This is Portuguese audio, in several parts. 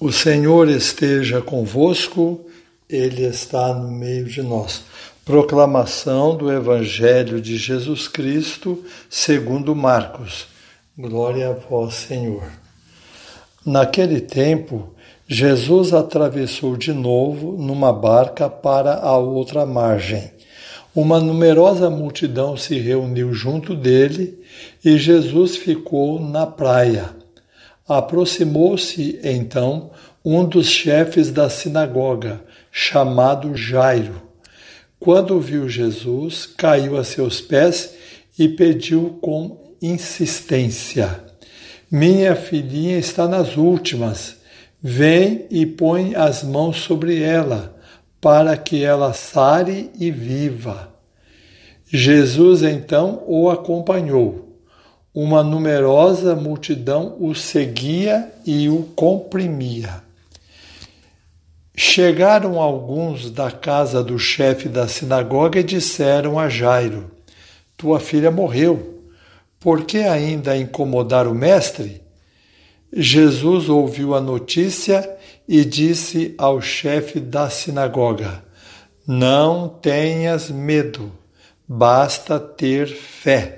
O Senhor esteja convosco, Ele está no meio de nós. Proclamação do Evangelho de Jesus Cristo, segundo Marcos. Glória a vós, Senhor. Naquele tempo, Jesus atravessou de novo numa barca para a outra margem. Uma numerosa multidão se reuniu junto dele e Jesus ficou na praia Aproximou-se então um dos chefes da sinagoga, chamado Jairo. Quando viu Jesus, caiu a seus pés e pediu com insistência: Minha filhinha está nas últimas. Vem e põe as mãos sobre ela, para que ela sare e viva. Jesus então o acompanhou uma numerosa multidão o seguia e o comprimia. Chegaram alguns da casa do chefe da sinagoga e disseram a Jairo: Tua filha morreu. Por que ainda incomodar o mestre? Jesus ouviu a notícia e disse ao chefe da sinagoga: Não tenhas medo, basta ter fé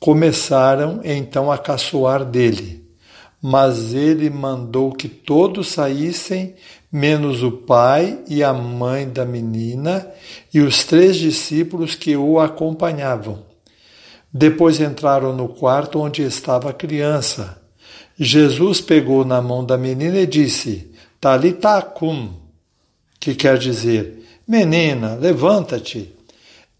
Começaram então a caçoar dele, mas ele mandou que todos saíssem, menos o pai e a mãe da menina e os três discípulos que o acompanhavam. Depois entraram no quarto onde estava a criança. Jesus pegou na mão da menina e disse: Talita cum, que quer dizer: Menina, levanta-te.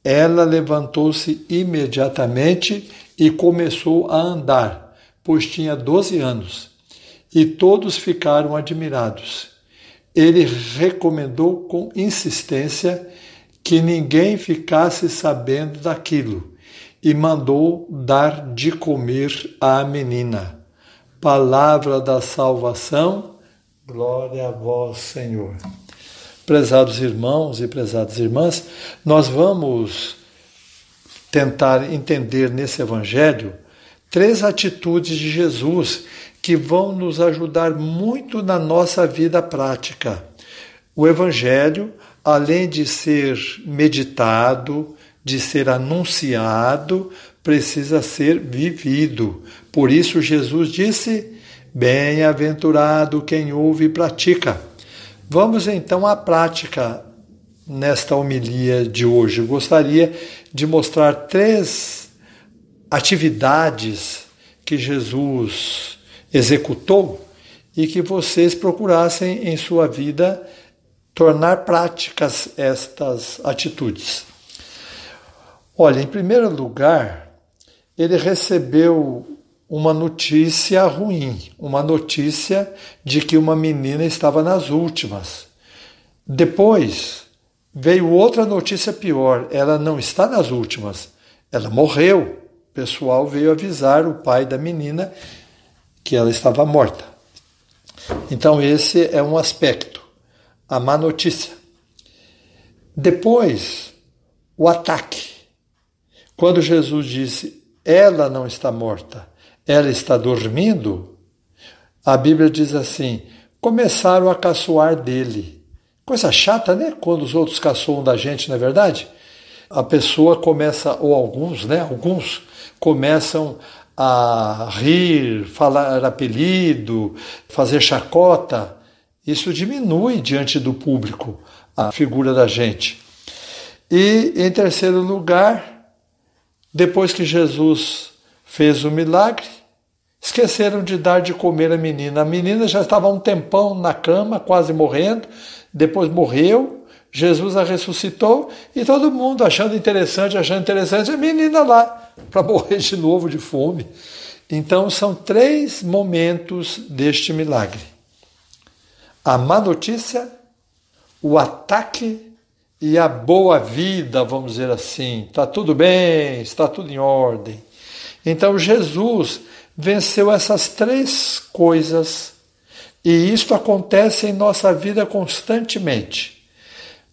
Ela levantou-se imediatamente e começou a andar, pois tinha doze anos. E todos ficaram admirados. Ele recomendou com insistência que ninguém ficasse sabendo daquilo e mandou dar de comer à menina. Palavra da salvação, glória a vós, Senhor. Prezados irmãos e prezadas irmãs, nós vamos tentar entender nesse Evangelho três atitudes de Jesus que vão nos ajudar muito na nossa vida prática. O Evangelho, além de ser meditado, de ser anunciado, precisa ser vivido. Por isso, Jesus disse: Bem-aventurado quem ouve e pratica. Vamos então à prática nesta homilia de hoje. Gostaria de mostrar três atividades que Jesus executou e que vocês procurassem em sua vida tornar práticas estas atitudes. Olha, em primeiro lugar, ele recebeu uma notícia ruim, uma notícia de que uma menina estava nas últimas. Depois, Veio outra notícia pior: ela não está nas últimas, ela morreu. O pessoal veio avisar o pai da menina que ela estava morta. Então, esse é um aspecto, a má notícia. Depois, o ataque. Quando Jesus disse, ela não está morta, ela está dormindo, a Bíblia diz assim: começaram a caçoar dele. Coisa chata, né? Quando os outros caçoam da gente, não é verdade? A pessoa começa, ou alguns, né? Alguns começam a rir, falar apelido, fazer chacota. Isso diminui diante do público a figura da gente. E, em terceiro lugar, depois que Jesus fez o milagre, esqueceram de dar de comer a menina. A menina já estava um tempão na cama, quase morrendo depois morreu, Jesus a ressuscitou e todo mundo achando interessante, achando interessante, a menina lá para morrer de novo de fome. Então são três momentos deste milagre. a má notícia, o ataque e a boa vida, vamos dizer assim. Está tudo bem, está tudo em ordem. Então Jesus venceu essas três coisas e isto acontece em nossa vida constantemente.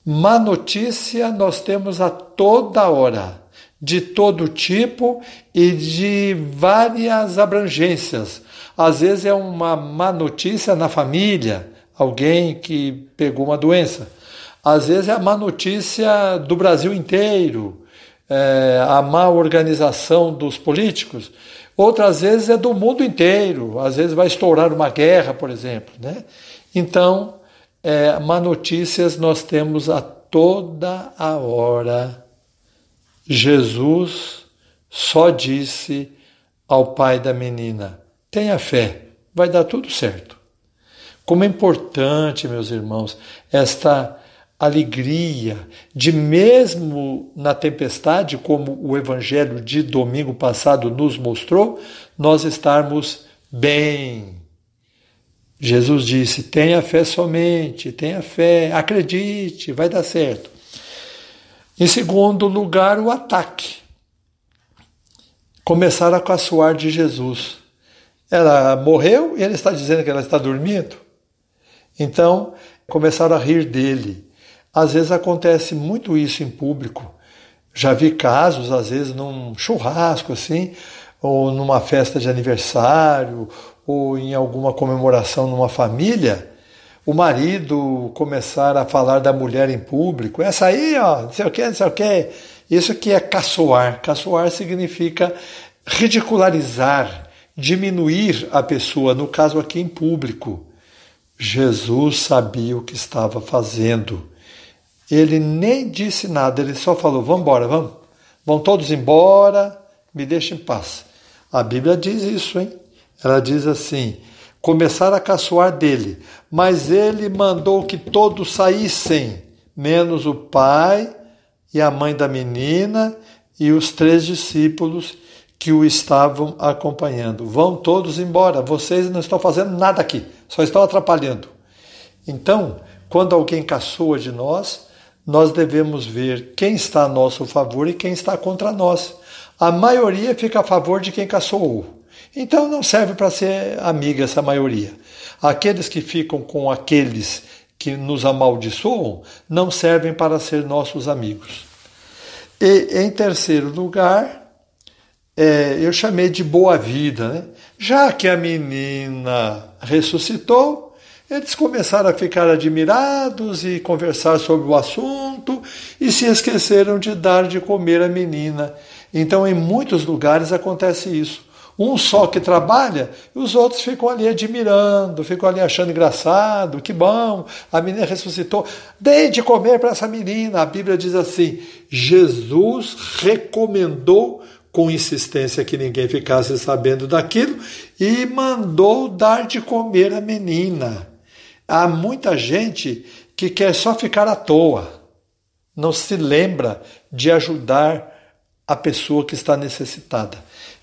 Má notícia nós temos a toda hora, de todo tipo e de várias abrangências. Às vezes é uma má notícia na família, alguém que pegou uma doença. Às vezes é a má notícia do Brasil inteiro, é, a má organização dos políticos. Outras vezes é do mundo inteiro, às vezes vai estourar uma guerra, por exemplo. Né? Então, é, má notícias nós temos a toda a hora. Jesus só disse ao pai da menina: tenha fé, vai dar tudo certo. Como é importante, meus irmãos, esta alegria de, mesmo na tempestade, como o Evangelho de domingo passado nos mostrou, nós estarmos bem. Jesus disse: tenha fé somente, tenha fé, acredite, vai dar certo. Em segundo lugar, o ataque. Começaram a caçoar de Jesus. Ela morreu e ele está dizendo que ela está dormindo. Então, começaram a rir dele. Às vezes acontece muito isso em público. Já vi casos, às vezes, num churrasco assim, ou numa festa de aniversário, ou em alguma comemoração numa família, o marido começar a falar da mulher em público. Essa aí, ó, não sei o que, não sei o que. Isso que é caçoar. Caçoar significa ridicularizar, diminuir a pessoa, no caso aqui em público. Jesus sabia o que estava fazendo. Ele nem disse nada, ele só falou: vamos embora, vamos. Vão todos embora, me deixem em paz. A Bíblia diz isso, hein? Ela diz assim: começaram a caçoar dele, mas ele mandou que todos saíssem, menos o pai e a mãe da menina e os três discípulos que o estavam acompanhando. Vão todos embora, vocês não estão fazendo nada aqui, só estão atrapalhando. Então, quando alguém caçoa de nós, nós devemos ver quem está a nosso favor e quem está contra nós. A maioria fica a favor de quem caçoou. Então não serve para ser amiga essa maioria. Aqueles que ficam com aqueles que nos amaldiçoam não servem para ser nossos amigos. E em terceiro lugar, é, eu chamei de boa vida. Né? Já que a menina ressuscitou, eles começaram a ficar admirados e conversar sobre o assunto e se esqueceram de dar de comer à menina. Então, em muitos lugares acontece isso. Um só que trabalha e os outros ficam ali admirando, ficam ali achando engraçado, que bom, a menina ressuscitou. Dê de comer para essa menina. A Bíblia diz assim: Jesus recomendou com insistência que ninguém ficasse sabendo daquilo e mandou dar de comer à menina. Há muita gente que quer só ficar à toa, não se lembra de ajudar a pessoa que está necessitada.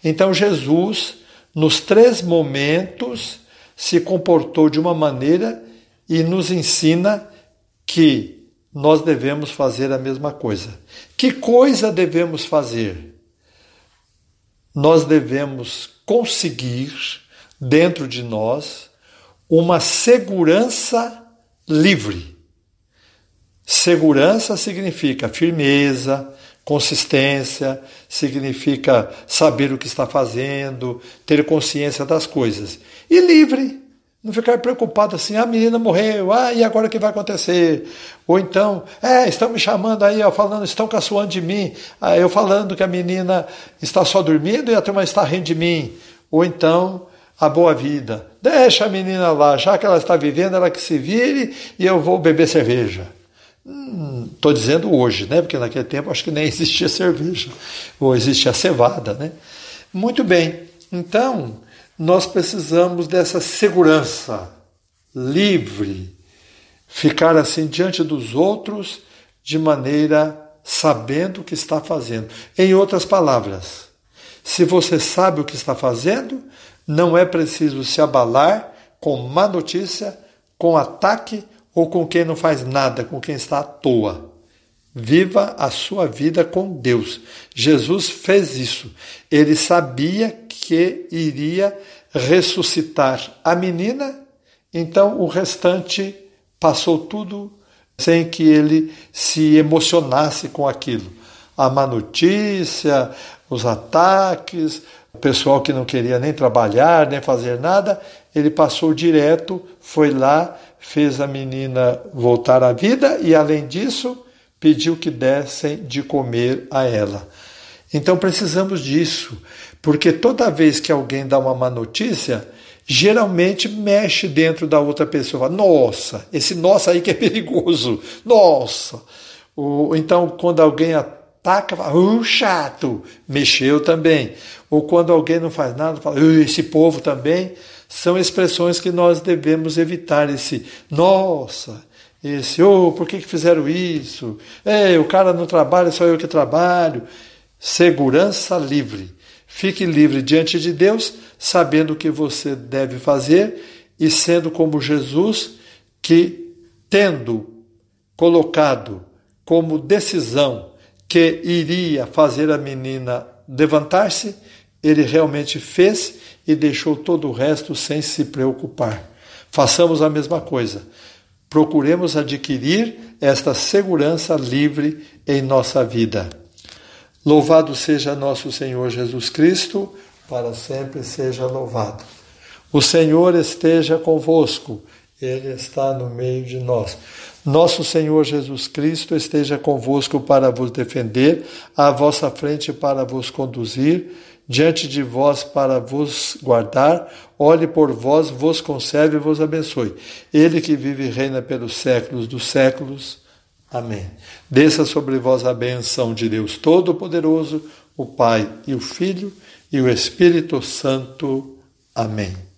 Então Jesus, nos três momentos, se comportou de uma maneira e nos ensina que nós devemos fazer a mesma coisa. Que coisa devemos fazer? Nós devemos conseguir dentro de nós uma segurança livre. Segurança significa firmeza, consistência, significa saber o que está fazendo, ter consciência das coisas. E livre, não ficar preocupado assim, a menina morreu, ah, e agora o que vai acontecer? Ou então, é, estão me chamando aí, ó, falando, estão caçoando de mim, ah, eu falando que a menina está só dormindo e a turma está rindo de mim. Ou então, a boa vida. Deixa a menina lá, já que ela está vivendo, ela que se vire e eu vou beber cerveja. Estou hum, dizendo hoje, né? Porque naquele tempo acho que nem existia cerveja, ou existia cevada, né? Muito bem. Então, nós precisamos dessa segurança livre, ficar assim diante dos outros de maneira sabendo o que está fazendo. Em outras palavras, se você sabe o que está fazendo, não é preciso se abalar com má notícia, com ataque ou com quem não faz nada, com quem está à toa. Viva a sua vida com Deus. Jesus fez isso. Ele sabia que iria ressuscitar a menina, então o restante passou tudo sem que ele se emocionasse com aquilo. A má notícia, os ataques, o pessoal que não queria nem trabalhar, nem fazer nada, ele passou direto, foi lá, fez a menina voltar à vida e, além disso, pediu que dessem de comer a ela. Então precisamos disso, porque toda vez que alguém dá uma má notícia, geralmente mexe dentro da outra pessoa. Nossa, esse nossa aí que é perigoso. Nossa. Então, quando alguém ataca, fala, uh, chato, mexeu também. Ou quando alguém não faz nada, fala, esse povo também. São expressões que nós devemos evitar. Esse nossa, esse, oh, por que, que fizeram isso? Ei, o cara não trabalha, só eu que trabalho. Segurança livre. Fique livre diante de Deus, sabendo o que você deve fazer e sendo como Jesus, que, tendo colocado como decisão que iria fazer a menina levantar-se, ele realmente fez e deixou todo o resto sem se preocupar. Façamos a mesma coisa. Procuremos adquirir esta segurança livre em nossa vida. Louvado seja nosso Senhor Jesus Cristo, para sempre seja louvado. O Senhor esteja convosco, Ele está no meio de nós. Nosso Senhor Jesus Cristo esteja convosco para vos defender, à vossa frente para vos conduzir, diante de vós para vos guardar, olhe por vós, vos conserve e vos abençoe. Ele que vive e reina pelos séculos dos séculos. Amém. Desça sobre vós a benção de Deus Todo-Poderoso, o Pai e o Filho e o Espírito Santo. Amém.